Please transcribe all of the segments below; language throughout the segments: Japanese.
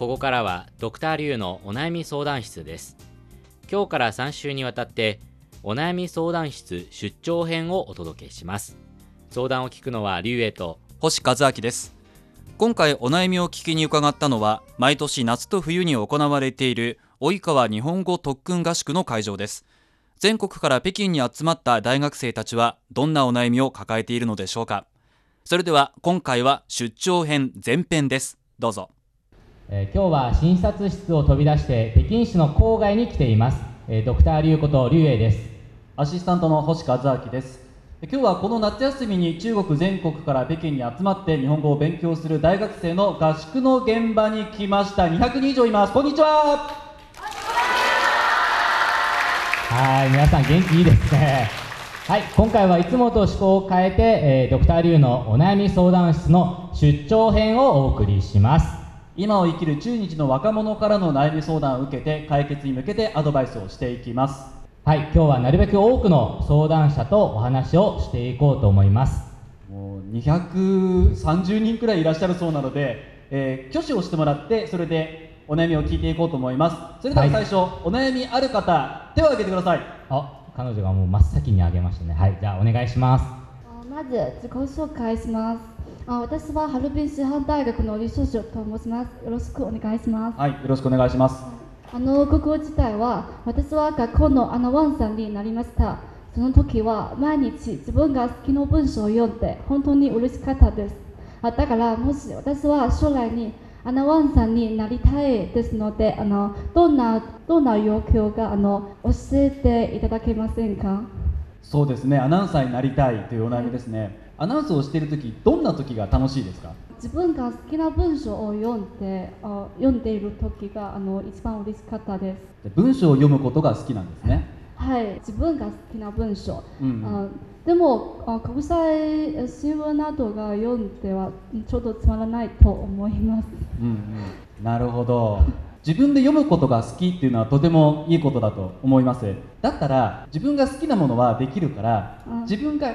ここからはドクターリュウのお悩み相談室です。今日から3週にわたってお悩み相談室出張編をお届けします。相談を聞くのはリュウエと星和明です。今回お悩みを聞きに伺ったのは毎年夏と冬に行われている及川日本語特訓合宿の会場です。全国から北京に集まった大学生たちはどんなお悩みを抱えているのでしょうか。それでは今回は出張編前編です。どうぞ、えー、今日は診察室を飛び出して北京市の郊外に来ています、えー、ドクターリュウことリュウエイです。アシスタントの星和明です。今日はこの夏休みに中国全国から北京に集まって日本語を勉強する大学生の合宿の現場に来ました。200人以上います。こんにちは。はい皆さん元気いいですね。はい今回はいつもと趣向を変えて、えー、ドクターリュウのお悩み相談室の出張編をお送りします今を生きる中日の若者からの悩み相談を受けて解決に向けてアドバイスをしていきます。はい今日はなるべく多くの相談者とお話をしていこうと思います。もう230人くらいいらっしゃるそうなので、えー、挙手をしてもらってそれでお悩みを聞いていこうと思います。それでは最初、はい、お悩みある方手を挙げてください。あ彼女がもう真っ先に挙げましたね。はいじゃあお願いしますまず自己紹介します。あ私はハルビン師範大学の李少女と申します。よろしくお願いします。はいよろしくお願いします。あの国語自体は私は学校のアナワンさんになりました。その時は毎日自分が好きな文章を読んで本当に嬉しかったです。あだからもし私は将来にアナウンサーになりたいですのであのどんなどんな要求があの教えていただけませんか？そうですね。アナウンサーになりたいというお悩みですね、はい、アナウンスをしている時どんな時が楽しいですか？自分が好きな文章を読んであ読んでいる時があの一番嬉しかったです。文章を読むことが好きなんですね。はい。自分が好きな文章、うん、うん、でもあ国際新聞などが読んではちょっとつまらないと思います、うんうん、なるほど自分で読むことが好きっていうのはとてもいいことだと思います。だったら自分が好きなものはできるから自分が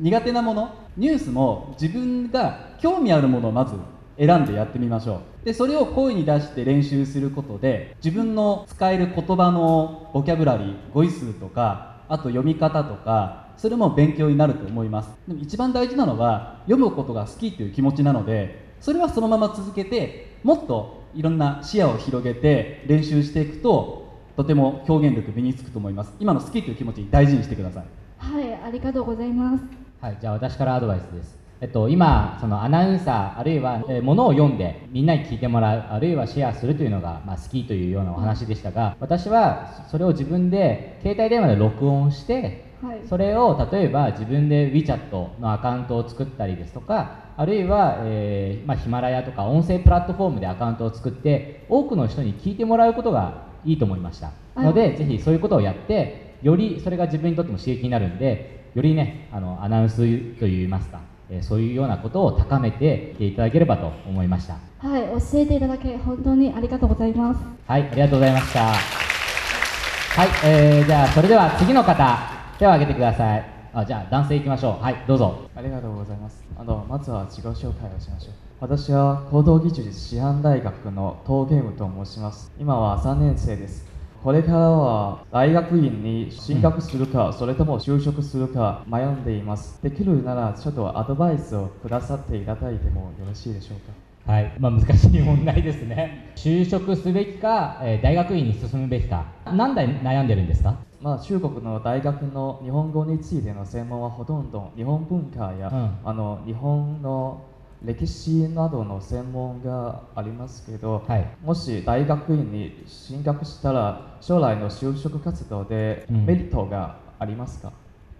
苦手なものニュースも自分が興味あるものをまず選んでやってみましょう。でそれを声に出して練習することで自分の使える言葉のボキャブラリー語彙数とかあと読み方とかそれも勉強になると思います。でも一番大事なのは読むことが好きという気持ちなのでそれはそのまま続けてもっといろんな視野を広げて練習していくととても表現力身につくと思います。今の好きという気持ち大事にしてください。はいありがとうございます。はいじゃあ私からアドバイスです。えっと、今そのアナウンサーあるいは、えー、ものを読んでみんなに聞いてもらうあるいはシェアするというのが、まあ、好きというようなお話でしたが私はそれを自分で携帯電話で録音してはい、それを例えば自分で WeChat のアカウントを作ったりですとかあるいは、えーまあ、ヒマラヤとか音声プラットフォームでアカウントを作って多くの人に聞いてもらうことがいいと思いました。のでぜひそういうことをやってよりそれが自分にとっても刺激になるんでよりねあのアナウンスといいますか、えー、そういうようなことを高めていていただければと思いました。はい教えていただき本当にありがとうございます。はいありがとうございました。はい、えー、じゃあそれでは次の方手を挙げてください。あじゃあ男性いきましょう。はいどうぞ。ありがとうございます。あのまずは自己紹介をしましょう。私は高等技術師範大学の東ゲームと申します。今は3年生です。これからは大学院に進学するか、うん、それとも就職するか迷んでいます。できるならちょっとアドバイスをくださっていただいてもよろしいでしょうか？はい、まあ、難しい問題ですね。就職すべきか、えー、大学院に進むべきか。何で悩んでるんですか？まあ、中国の大学の日本語についての専門はほとんど日本文化や、うん、あの日本の歴史などの専門がありますけど、はい、もし大学院に進学したら将来の就職活動でメリットがありますか、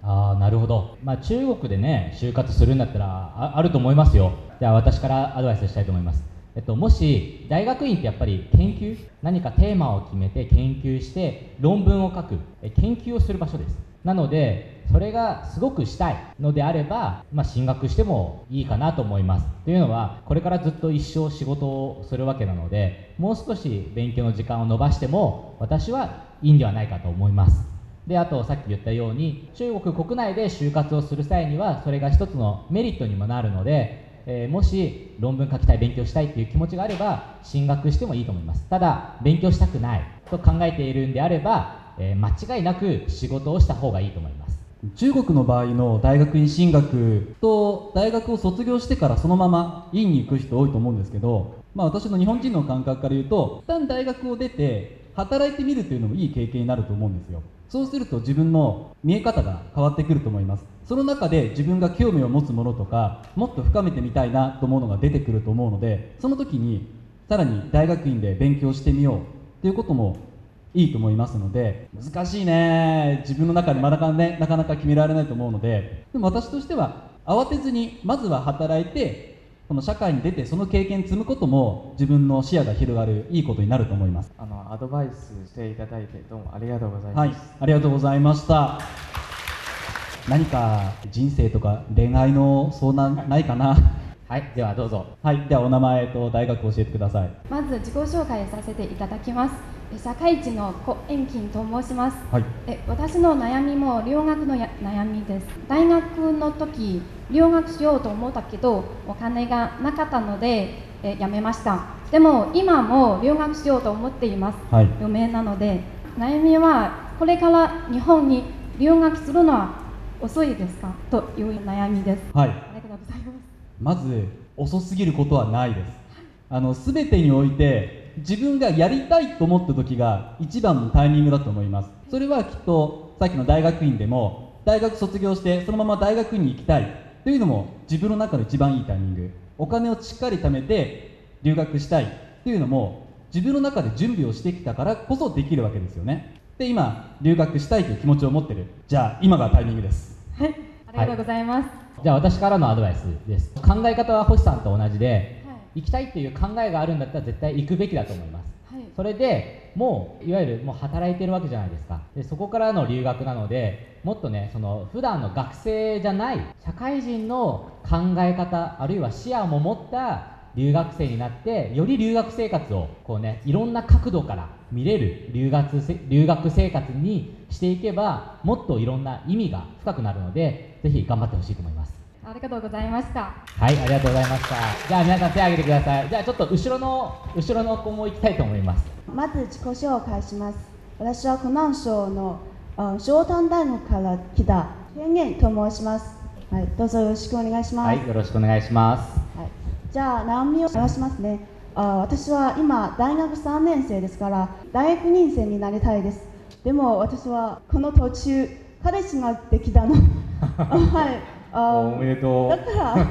うん、ああなるほど、まあ、中国でね就活するんだったらああると思いますよ。じゃあ私からアドバイスしたいと思いますえっと、もし大学院ってやっぱり研究何かテーマを決めて研究して論文を書く研究をする場所です。なのでそれがすごくしたいのであれば、まあ、進学してもいいかなと思います。というのはこれからずっと一生仕事をするわけなのでもう少し勉強の時間を延ばしても私はいいんではないかと思います。であとさっき言ったように中国国内で就活をする際にはそれが一つのメリットにもなるのでえーもし論文書きたい勉強したいっていう気持ちがあれば進学してもいいと思います。ただ勉強したくないと考えているんであれば、えー間違いなく仕事をした方がいいと思います。中国の場合の大学院進学と大学を卒業してからそのまま院に行く人多いと思うんですけど、まあ、私の日本人の感覚から言うと一旦大学を出て働いてみるというのもいい経験になると思うんですよ。そうすると自分の見え方が変わってくると思います。その中で自分が興味を持つものとかもっと深めてみたいなと思うのが出てくると思うのでその時にさらに大学院で勉強してみようということもいいと思いますので難しいね。自分の中でまだかねなかなか決められないと思うので。でも私としては慌てずにまずは働いてこの社会に出てその経験積むことも自分の視野が広がるいいことになると思います。あのアドバイスしていただいてどうもありがとうございます、はいありがとうございました。何か人生とか恋愛の相談ないかな？はいではどうぞ。はいではお名前と大学教えてください。まず自己紹介させていただきます。え社会人のコエンキンと申します。はい。え私の悩みも留学のや悩みです。大学の時留学しようと思ったけどお金がなかったのでえ辞めました。でも今も留学しようと思っています。はい嫁なので悩みはこれから日本に留学するのは遅いですか？という悩みです。はいありがとうございます。まず遅すぎることはないですあの全てにおいて自分がやりたいと思った時が一番のタイミングだと思いますそれはきっとさっきの大学院でも大学卒業してそのまま大学院に行きたいというのも自分の中で一番いいタイミング。お金をしっかり貯めて留学したい。というのも自分の中で準備をしてきたからこそできるわけですよね。で今留学したいという気持ちを持ってる。じゃあ今がタイミングです。はい、ありがとうございます。じゃあ私からのアドバイスです。考え方は星さんと同じではい。行きたいっていう考えがあるんだったら絶対行くべきだと思います。はいそれでもういわゆるもう働いてるわけじゃないですか。でそこからの留学なのでもっとねその普段の学生じゃない社会人の考え方あるいは視野も持った留学生になってより留学生活をこうねいろんな角度から見れる留学留学生活にしていけばもっといろんな意味が深くなるのでぜひ頑張ってほしいと思います。ありがとうございました。はい、ありがとうございました。じゃあ皆さん手を挙げてください。じゃあちょっと後ろの後ろの子も行きたいと思います。まず自己紹介します。私は湖南省のあ湘潭大学から来た天元と申します。はい、どうぞよろしくお願いします。はい、よろしくお願いします。はいじゃあ悩みを話しますね。あ私は今大学3年生ですから大学院生になりたいです。でも私はこの途中彼氏ができたの。あ はい。あおめでとう。だから、あい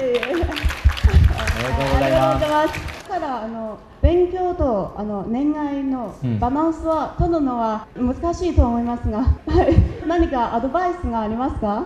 えいえおめでとうございます。す。ただあの勉強とあの恋愛のうんバランスは取るのは難しいと思いますが、はい、何かアドバイスがありますか？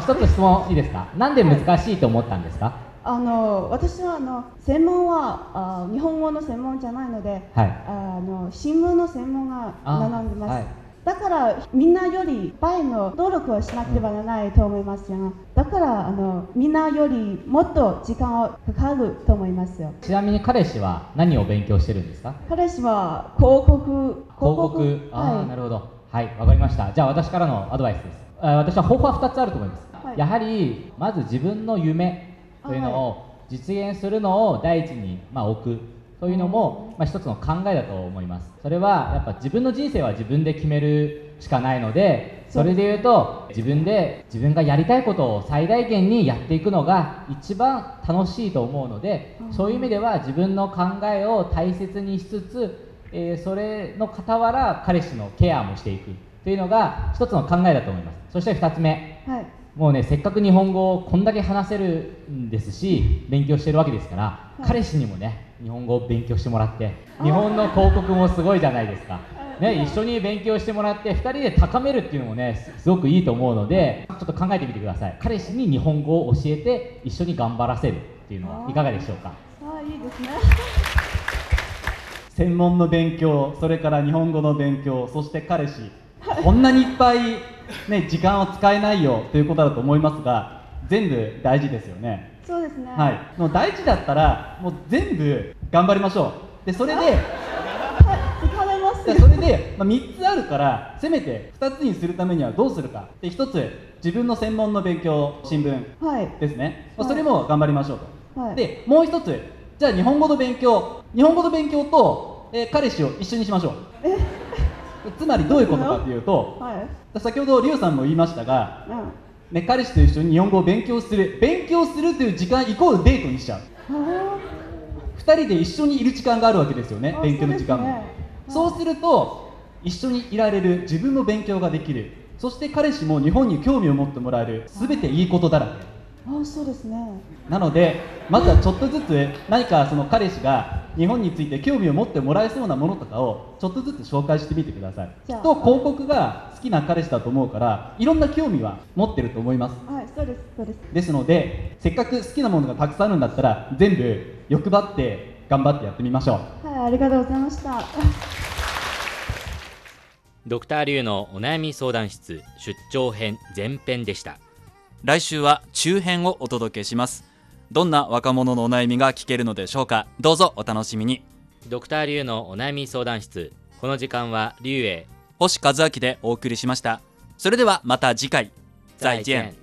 一つ質問いいですか？なんで難しいと思ったんですか？あの私はあの専門はあ日本語の専門じゃないので、はい。あの新聞の専門があ学んでます。はいだからみんなより倍の努力をしなければならないと思いますが、だからあのみんなよりもっと時間をかかると思いますよ。ちなみに彼氏は何を勉強してるんですか？彼氏は広告広告？ああ、はいなるほど。はい、わかりました。じゃあ私からのアドバイスです。あ私は方法は2つあると思います。はいやはりまず自分の夢というのを実現するのを第一にまあ置く。というのも、まあ、一つの考えだと思います。それはやっぱ自分の人生は自分で決めるしかないのでそれで言うと自分で自分がやりたいことを最大限にやっていくのが一番楽しいと思うのでそういう意味では自分の考えを大切にしつつ、えーそれの傍ら彼氏のケアもしていく。というのが一つの考えだと思います。そして2つ目。はい。もうねせっかく日本語をこんだけ話せるんですし勉強してるわけですから、い。彼氏にもね日本語を勉強してもらって日本の広告もすごいじゃないですか、ね、一緒に勉強してもらって2人で高めるっていうのもねすすごくいいと思うのでちょっと考えてみてください。彼氏に日本語を教えて一緒に頑張らせるっていうのはいかがでしょうか？あいいですね。専門の勉強それから日本語の勉強そして彼氏。こんなにいっぱい、ね、時間を使えないよということだと思いますが全部大事ですよねそうですね。はい。もう大事だったらもう全部頑張りましょう。でそれではい疲れます。でそれで、まあ、3つあるからせめて2つにするためにはどうするか。で1つ自分の専門の勉強新聞はい。ですね、まあはい。それも頑張りましょうと、はい。でもう一つじゃあ日本語の勉強日本語の勉強と、えー彼氏を一緒にしましょう。つまりどういうことかというとはい。先ほどリュウさんも言いましたが、うんね、彼氏と一緒に日本語を勉強する勉強するという時間イコールデートにしちゃう。あ2人で一緒にいる時間があるわけですよねあ勉強の時間も。そうですね。そうすると一緒にいられる自分の勉強ができる。そして彼氏も日本に興味を持ってもらえる。全ていいことだらけ。ーあそうですね。なのでまずはちょっとずつ何かその彼氏が日本について興味を持ってもらえそうなものとかをちょっとずつ紹介してみてください。きじゃあっと広告が好きな彼氏だと思うからいろんな興味は持ってると思います。はいそうですそうです。ですのでせっかく好きなものがたくさんあるんだったら全部欲張って頑張ってやってみましょう。はいありがとうございました。ドクターリュウのお悩み相談室出張編前編でした来週は中編をお届けします。どんな若者のお悩みが聞けるのでしょうか？どうぞお楽しみに。ドクターリュウのお悩み相談室。この時間はリュウへ。星和明でお送りしました。それではまた次回。再见